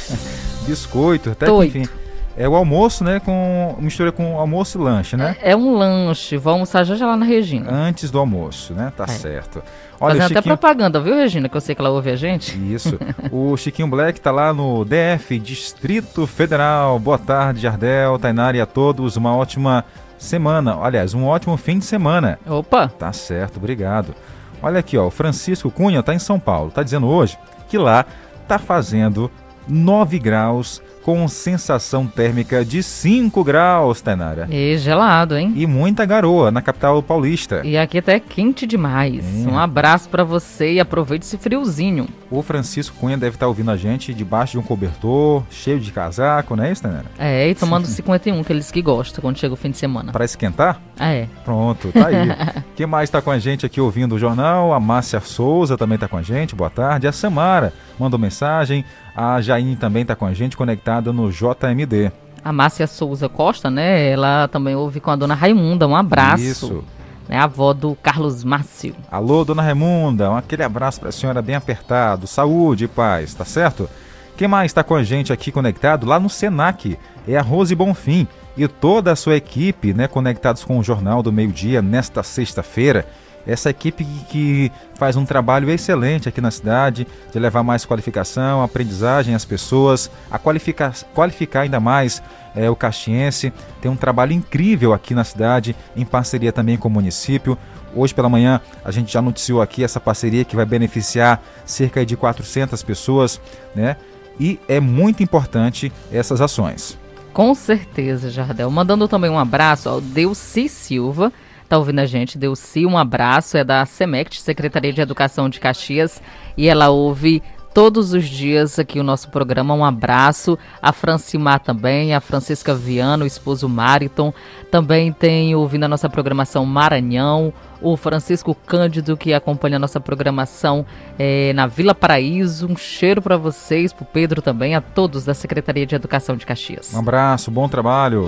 Biscoito, até Toito. que enfim. É o almoço, né? Com mistura com almoço e lanche, né? É um lanche. Vou almoçar já já lá na Regina. Antes do almoço, né? Tá É. certo. Fazendo até Chiquinho- propaganda, viu, Regina? Que eu sei que ela ouve a gente. Isso. O Chiquinho Black tá lá no DF, Distrito Federal. Boa tarde, Jardel, Tainara e a todos. Uma ótima semana. Aliás, um ótimo fim de semana. Opa! Tá certo, obrigado. Olha aqui, ó, o Francisco Cunha tá em São Paulo. Tá dizendo hoje que lá tá fazendo 9 graus com sensação térmica de 5 graus, Tainara. E gelado, hein? E muita garoa na capital paulista. E aqui até é quente demais. É. Um abraço pra você e aproveite esse friozinho. O Francisco Cunha deve estar ouvindo a gente debaixo de um cobertor, cheio de casaco, não é isso, Tainara? É, e tomando 51, que eles que gostam quando chega o fim de semana. Para esquentar? É. Pronto, tá aí. Quem mais está com a gente aqui ouvindo o jornal? A Márcia Souza também está com a gente, boa tarde. A Samara mandou mensagem. A Jaine também está com a gente, conectada no JMD. A Márcia Souza Costa, né? Ela também ouve com a dona Raimunda. Um abraço. Isso. Né, a avó do Carlos Márcio. Alô, dona Raimunda, um aquele abraço para a senhora bem apertado. Saúde e paz, tá certo? Quem mais está com a gente aqui conectado? Lá no Senac, é a Rose Bonfim e toda a sua equipe, né, conectados com o Jornal do Meio Dia nesta sexta-feira. Essa equipe que, faz um trabalho excelente aqui na cidade, de levar mais qualificação, aprendizagem às pessoas, a qualificar, qualificar ainda mais é, o caxiense. Tem um trabalho incrível aqui na cidade, em parceria também com o município. Hoje pela manhã a gente já noticiou aqui essa parceria que vai beneficiar cerca de 400 pessoas, né? E é muito importante essas ações. Com certeza, Jardel. Mandando também um abraço ao Delci Silva. Tá ouvindo a gente? Delci, um abraço. É da SEMECT, Secretaria de Educação de Caxias. E ela ouve todos os dias aqui o nosso programa. Um abraço. A Francimar também, a Francisca Viana, o esposo Mariton. Também tem ouvindo a nossa programação Maranhão. O Francisco Cândido, que acompanha a nossa programação eh, na Vila Paraíso. Um cheiro para vocês, pro Pedro também, a todos da Secretaria de Educação de Caxias. Um abraço, bom trabalho.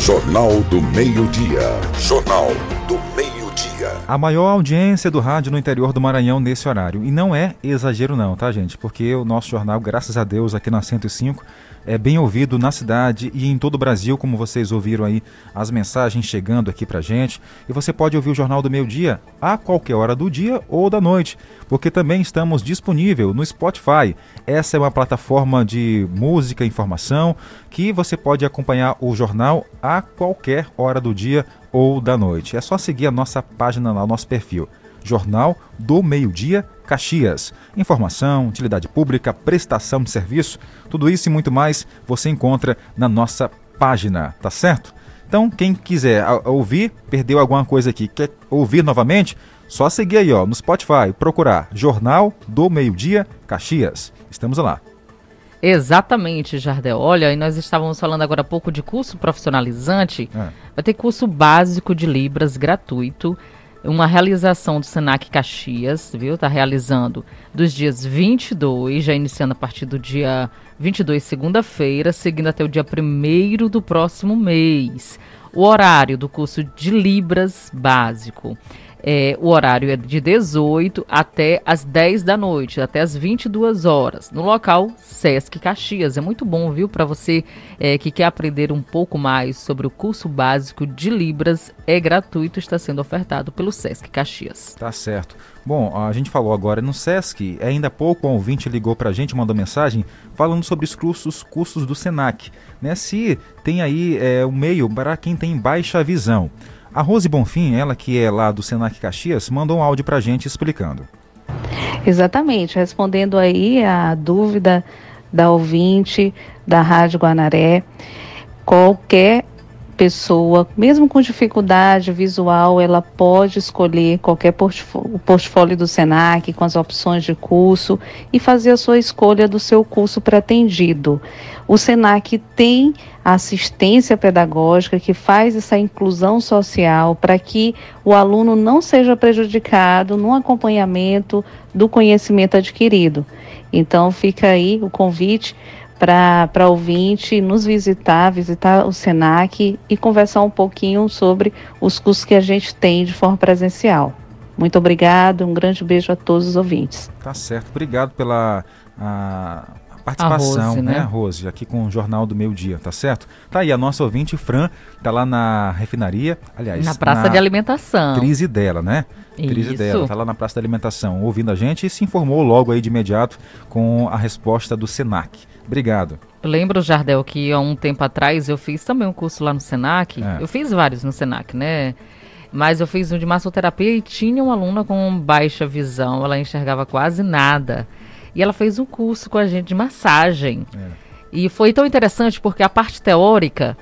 Jornal do Meio-Dia. Jornal do Meio-Dia. A maior audiência do rádio no interior do Maranhão nesse horário. E não é exagero não, tá gente? Porque o nosso jornal, graças a Deus, aqui na 105, é bem ouvido na cidade e em todo o Brasil, como vocês ouviram aí as mensagens chegando aqui pra gente. E você pode ouvir o Jornal do Meio Dia a qualquer hora do dia ou da noite, porque também estamos disponível no Spotify. Essa é uma plataforma de música e informação que você pode acompanhar o jornal a qualquer hora do dia ou da noite. É só seguir a nossa página lá, o nosso perfil. Jornal do Meio Dia Caxias. Informação, utilidade pública, prestação de serviço, tudo isso e muito mais você encontra na nossa página, tá certo? Então, quem quiser ouvir, perdeu alguma coisa aqui, quer ouvir novamente, só seguir aí ó, no Spotify, procurar Jornal do Meio Dia Caxias. Estamos lá. Exatamente, Jardel. Olha, e nós estávamos falando agora há pouco de curso profissionalizante. É. Vai ter curso básico de Libras gratuito. Uma realização do Senac Caxias, viu? Está realizando dos dias 22, já iniciando a partir do dia 22, segunda-feira, seguindo até o dia 1 do próximo mês. O horário do curso de Libras básico é, o horário é de 18 até as 10 da noite, até as 22 horas, no local Sesc Caxias. É muito bom, viu, para você é, que quer aprender um pouco mais sobre o curso básico de Libras. É gratuito, está sendo ofertado pelo Sesc Caxias. Tá certo. Bom, a gente falou agora no Sesc, ainda há pouco um ouvinte ligou para a gente, mandou mensagem falando sobre os cursos, cursos do Senac. Né? Se tem aí é, um meio para quem tem baixa visão. A Rose Bonfim, ela que é lá do Senac Caxias, mandou um áudio para a gente explicando. Exatamente, respondendo aí a dúvida da ouvinte da Rádio Guanaré, qualquer pessoa, mesmo com dificuldade visual, ela pode escolher qualquer portfólio, portfólio do SENAC com as opções de curso e fazer a sua escolha do seu curso pretendido. O SENAC tem assistência pedagógica que faz essa inclusão social para que o aluno não seja prejudicado no acompanhamento do conhecimento adquirido. Então fica aí o convite para ouvinte nos visitar, visitar o SENAC e conversar um pouquinho sobre os cursos que a gente tem de forma presencial. Muito obrigado, um grande beijo a todos os ouvintes. Tá certo, obrigado pela a, participação, Rose, né? né, Rose, aqui com o Jornal do Meio Dia, tá certo? Tá aí, a nossa ouvinte, Fran, tá lá na refinaria, aliás... Na Praça na de Alimentação. Crise dela, né? Crise dela, tá lá na Praça da Alimentação, ouvindo a gente e se informou logo aí de imediato com a resposta do SENAC. Obrigado. lembro, Jardel, que há um tempo atrás eu fiz também um curso lá no Senac. É. Eu fiz vários no Senac, né? Mas eu fiz um de massoterapia e tinha uma aluna com baixa visão, ela enxergava quase nada. E ela fez um curso com a gente de massagem. É. E foi tão interessante porque a parte teórica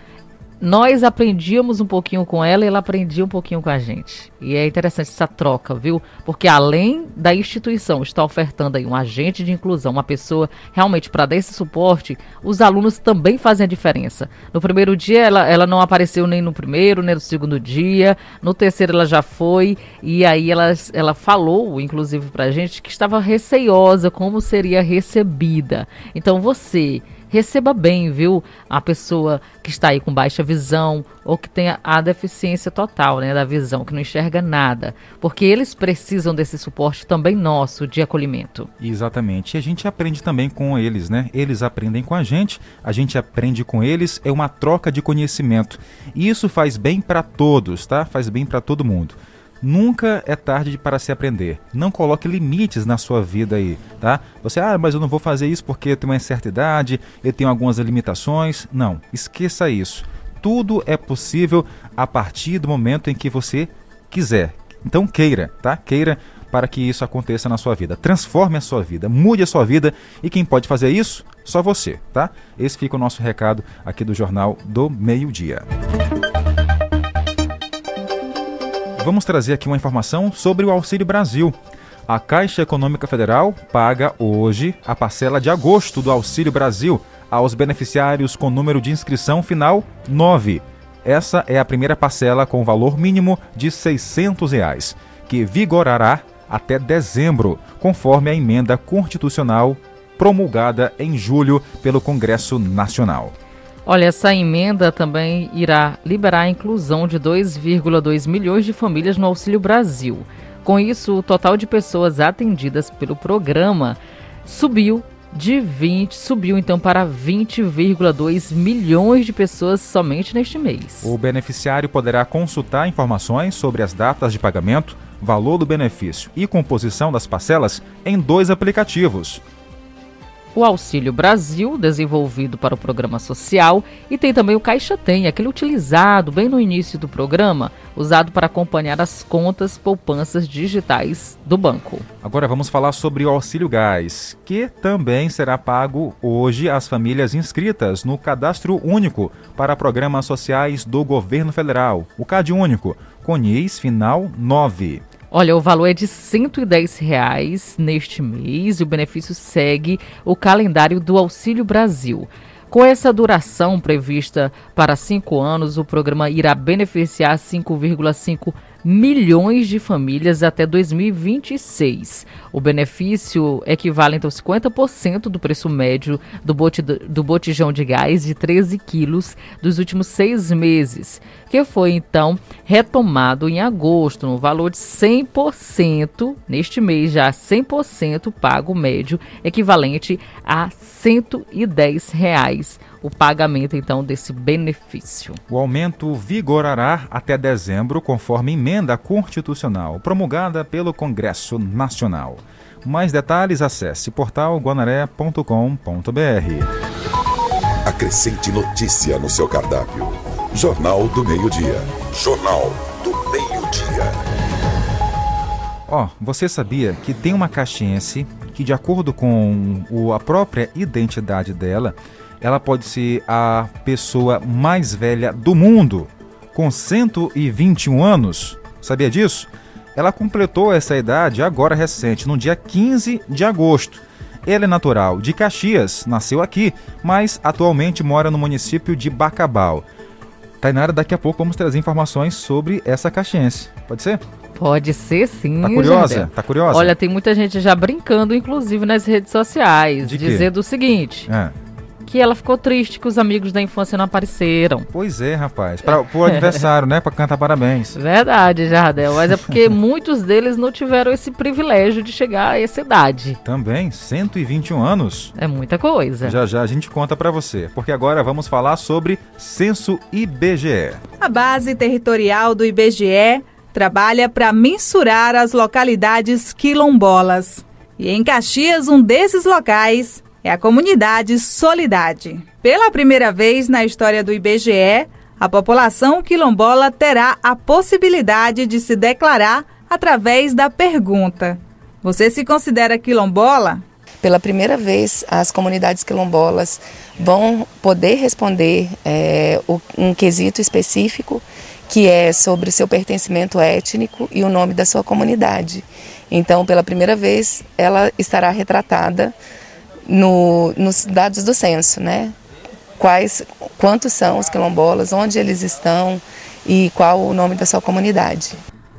nós aprendíamos um pouquinho com ela e ela aprendia um pouquinho com a gente. E é interessante essa troca, viu? Porque além da instituição estar ofertando aí um agente de inclusão, uma pessoa realmente para dar esse suporte, os alunos também fazem a diferença. No primeiro dia ela, ela não apareceu nem no primeiro, nem no segundo dia, no terceiro ela já foi, e aí ela, ela falou, inclusive para a gente, que estava receiosa como seria recebida. Então você receba bem, viu? A pessoa que está aí com baixa visão ou que tem a deficiência total, né, da visão, que não enxerga nada, porque eles precisam desse suporte também nosso de acolhimento. Exatamente. E a gente aprende também com eles, né? Eles aprendem com a gente, a gente aprende com eles, é uma troca de conhecimento. E isso faz bem para todos, tá? Faz bem para todo mundo. Nunca é tarde para se aprender. Não coloque limites na sua vida aí, tá? Você, ah, mas eu não vou fazer isso porque eu tenho uma certa idade, eu tenho algumas limitações. Não, esqueça isso. Tudo é possível a partir do momento em que você quiser. Então queira, tá? Queira para que isso aconteça na sua vida. Transforme a sua vida, mude a sua vida e quem pode fazer isso? Só você, tá? Esse fica o nosso recado aqui do Jornal do Meio Dia vamos trazer aqui uma informação sobre o Auxílio Brasil. A Caixa Econômica Federal paga hoje a parcela de agosto do Auxílio Brasil aos beneficiários com número de inscrição final 9. Essa é a primeira parcela com valor mínimo de 600 reais, que vigorará até dezembro, conforme a emenda constitucional promulgada em julho pelo Congresso Nacional. Olha, essa emenda também irá liberar a inclusão de 2,2 milhões de famílias no Auxílio Brasil. Com isso, o total de pessoas atendidas pelo programa subiu de 20, subiu então para 20,2 milhões de pessoas somente neste mês. O beneficiário poderá consultar informações sobre as datas de pagamento, valor do benefício e composição das parcelas em dois aplicativos, o Auxílio Brasil, desenvolvido para o programa social, e tem também o Caixa Tem, aquele utilizado bem no início do programa, usado para acompanhar as contas poupanças digitais do banco. Agora vamos falar sobre o Auxílio Gás, que também será pago hoje às famílias inscritas no Cadastro Único para programas sociais do Governo Federal, o CAD Único, com NIS final 9. Olha, o valor é de 110 reais neste mês e o benefício segue o calendário do Auxílio Brasil. Com essa duração prevista para cinco anos, o programa irá beneficiar 5,5 milhões de famílias até 2026. O benefício equivale então a 50% do preço médio do, do botijão de gás de 13 quilos dos últimos seis meses, que foi então retomado em agosto no valor de 100%, neste mês já 100% pago médio, equivalente a 110 reais o pagamento então desse benefício. O aumento vigorará até dezembro, conforme emenda constitucional promulgada pelo Congresso Nacional. Mais detalhes acesse portalguanaré.com.br. Acrescente notícia no seu cardápio. Jornal do Meio-Dia. Jornal do Meio-Dia. Ó, oh, você sabia que tem uma caxiense que, de acordo com a própria identidade dela, ela pode ser a pessoa mais velha do mundo, com 121 anos. Sabia disso? Ela completou essa idade agora recente, no dia 15 de agosto. Ela é natural de Caxias, nasceu aqui, mas atualmente mora no município de Bacabal. Tainara, daqui a pouco vamos trazer informações sobre essa caxiense. Pode ser? Pode ser sim. Tá curiosa? Jardel. Tá curiosa? Olha, tem muita gente já brincando, inclusive nas redes sociais, de dizendo o seguinte: é que ela ficou triste que os amigos da infância não apareceram. Pois é, rapaz. Para o aniversário, né? Para cantar parabéns. Verdade, Jardel. Mas é porque muitos deles não tiveram esse privilégio de chegar a essa idade. Também, 121 anos. É muita coisa. Já já a gente conta para você, porque agora vamos falar sobre censo IBGE. A base territorial do IBGE trabalha para mensurar as localidades quilombolas. E em Caxias, um desses locais é a comunidade Solidade. Pela primeira vez na história do IBGE, a população quilombola terá a possibilidade de se declarar através da pergunta: Você se considera quilombola? Pela primeira vez, as comunidades quilombolas vão poder responder é, um quesito específico que é sobre seu pertencimento étnico e o nome da sua comunidade. Então, pela primeira vez, ela estará retratada no, nos dados do censo, né? Quais, quantos são os quilombolas, onde eles estão e qual o nome da sua comunidade.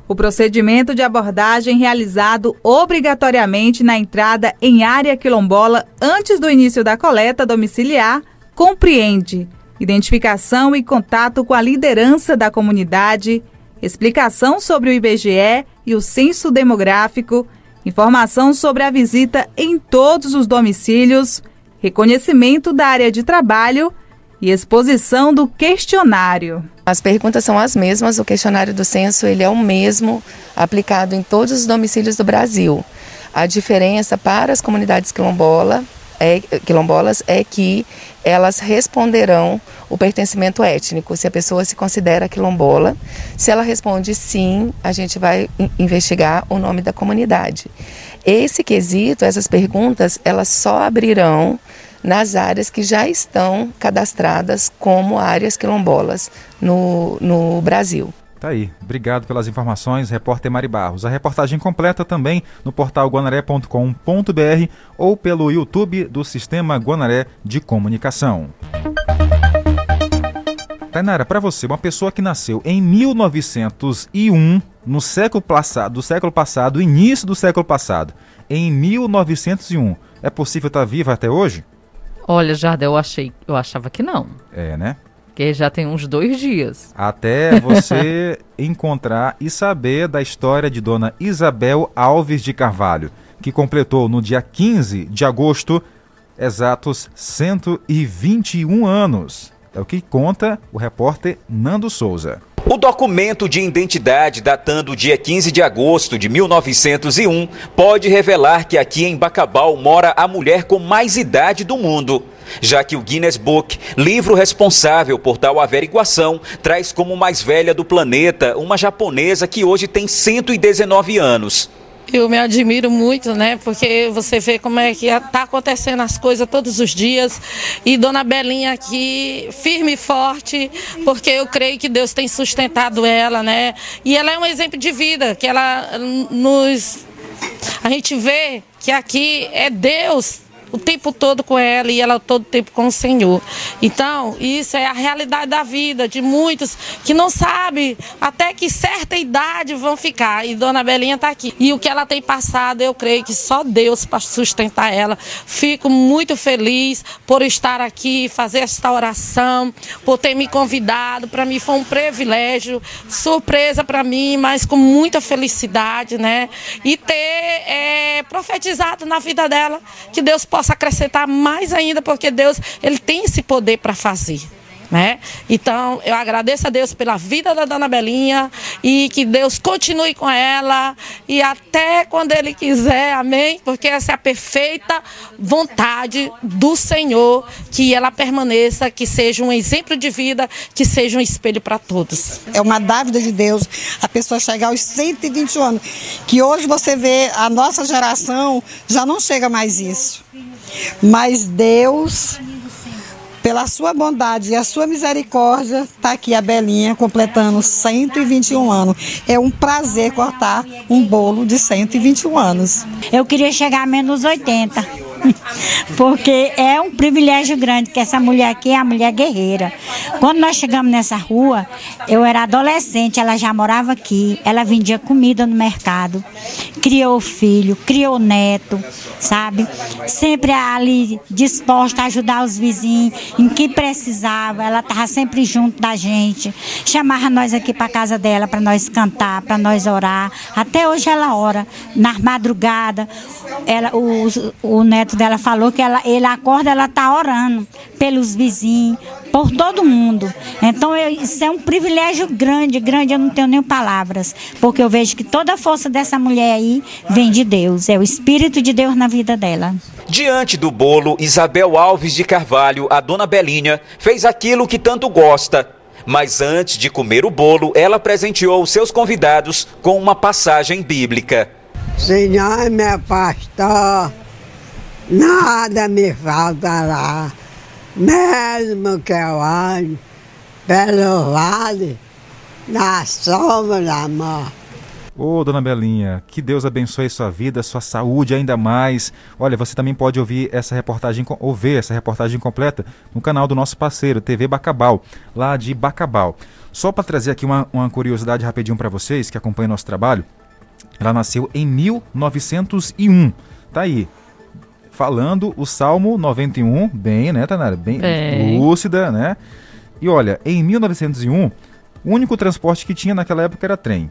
O procedimento de abordagem realizado obrigatoriamente na entrada em área quilombola antes do início da coleta domiciliar compreende identificação e contato com a liderança da comunidade, explicação sobre o IBGE e o censo demográfico informação sobre a visita em todos os domicílios, reconhecimento da área de trabalho e exposição do questionário. As perguntas são as mesmas, o questionário do censo ele é o mesmo aplicado em todos os domicílios do Brasil. A diferença para as comunidades quilombola é, quilombolas é que elas responderão o pertencimento étnico, se a pessoa se considera quilombola. Se ela responde sim, a gente vai investigar o nome da comunidade. Esse quesito, essas perguntas, elas só abrirão nas áreas que já estão cadastradas como áreas quilombolas no, no Brasil. Tá aí. Obrigado pelas informações, repórter Mari Barros. A reportagem completa também no portal guanaré.com.br ou pelo YouTube do Sistema Guanaré de Comunicação. Tainara, para você, uma pessoa que nasceu em 1901, no século passado, do século passado, início do século passado, em 1901, é possível estar tá viva até hoje? Olha, Jardel, eu achei, eu achava que não. É, né? Que já tem uns dois dias. Até você encontrar e saber da história de Dona Isabel Alves de Carvalho, que completou no dia 15 de agosto exatos 121 anos. É o que conta o repórter Nando Souza. O documento de identidade datando dia 15 de agosto de 1901 pode revelar que aqui em Bacabal mora a mulher com mais idade do mundo, já que o Guinness Book, livro responsável por tal averiguação, traz como mais velha do planeta uma japonesa que hoje tem 119 anos. Eu me admiro muito, né? Porque você vê como é que está acontecendo as coisas todos os dias. E Dona Belinha aqui, firme e forte, porque eu creio que Deus tem sustentado ela, né? E ela é um exemplo de vida, que ela nos. A gente vê que aqui é Deus o tempo todo com ela e ela todo o tempo com o Senhor. Então, isso é a realidade da vida de muitos que não sabem até que certa idade vão ficar. E Dona Belinha está aqui. E o que ela tem passado, eu creio que só Deus para sustentar ela. Fico muito feliz por estar aqui, fazer esta oração, por ter me convidado. Para mim foi um privilégio, surpresa para mim, mas com muita felicidade, né? E ter é, profetizado na vida dela que Deus pode possa acrescentar mais ainda, porque Deus ele tem esse poder para fazer. Né? Então, eu agradeço a Deus pela vida da Dona Belinha e que Deus continue com ela e até quando Ele quiser, amém? Porque essa é a perfeita vontade do Senhor, que ela permaneça, que seja um exemplo de vida, que seja um espelho para todos. É uma dávida de Deus a pessoa chegar aos 120 anos, que hoje você vê a nossa geração já não chega mais isso. Mas Deus, pela sua bondade e a sua misericórdia, está aqui a Belinha completando 121 anos. É um prazer cortar um bolo de 121 anos. Eu queria chegar a menos 80 porque é um privilégio grande que essa mulher aqui é a mulher guerreira. Quando nós chegamos nessa rua, eu era adolescente, ela já morava aqui, ela vendia comida no mercado, criou filho, criou neto, sabe? Sempre ali disposta a ajudar os vizinhos em que precisava, ela estava sempre junto da gente, chamava nós aqui para casa dela para nós cantar, para nós orar. Até hoje ela ora na madrugada. Ela, o, o neto dela falou que ela, ele acorda, ela está orando pelos vizinhos, por todo mundo. Então eu, isso é um privilégio grande, grande, eu não tenho nem palavras, porque eu vejo que toda a força dessa mulher aí vem de Deus, é o Espírito de Deus na vida dela. Diante do bolo, Isabel Alves de Carvalho, a dona Belinha, fez aquilo que tanto gosta. Mas antes de comer o bolo, ela presenteou os seus convidados com uma passagem bíblica. Senhor, meu pastor, nada me faltará, mesmo que eu ande pelo vale da sombra da morte. Ô, dona Belinha, que Deus abençoe sua vida, sua saúde ainda mais. Olha, você também pode ouvir essa reportagem, ou ver essa reportagem completa no canal do nosso parceiro, TV Bacabal, lá de Bacabal. Só para trazer aqui uma, uma curiosidade rapidinho para vocês que acompanham nosso trabalho. Ela nasceu em 1901. Tá aí, falando o Salmo 91, bem, né, Tanara? Bem, bem, lúcida, né? E olha, em 1901, o único transporte que tinha naquela época era trem.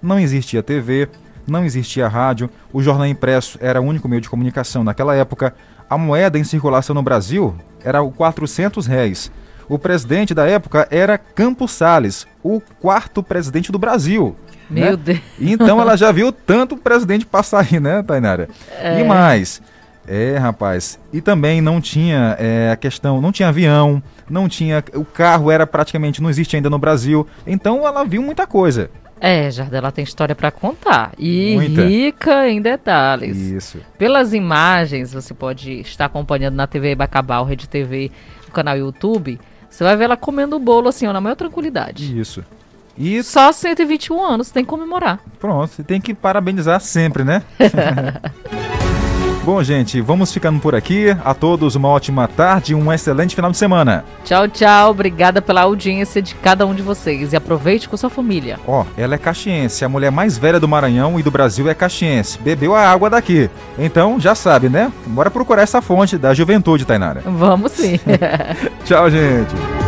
Não existia TV, não existia rádio, o jornal impresso era o único meio de comunicação naquela época. A moeda em circulação no Brasil era o 400 réis. O presidente da época era Campos Sales, o quarto presidente do Brasil. Meu né? Deus. Então ela já viu tanto presidente passar aí, né, Tainara? É. E mais, é, rapaz. E também não tinha é, a questão, não tinha avião, não tinha. O carro era praticamente, não existe ainda no Brasil. Então ela viu muita coisa. É, Jardel, tem história para contar. E Muita. rica em detalhes. Isso. Pelas imagens, você pode estar acompanhando na TV Bacabal, Rede TV, no canal YouTube. Você vai ver ela comendo o bolo assim, ó, na maior tranquilidade. Isso. E só 121 anos, tem que comemorar. Pronto, tem que parabenizar sempre, né? Bom, gente, vamos ficando por aqui. A todos uma ótima tarde e um excelente final de semana. Tchau, tchau. Obrigada pela audiência de cada um de vocês. E aproveite com sua família. Ó, ela é caxiense. A mulher mais velha do Maranhão e do Brasil é caxiense. Bebeu a água daqui. Então, já sabe, né? Bora procurar essa fonte da juventude, Tainara. Vamos sim. tchau, gente.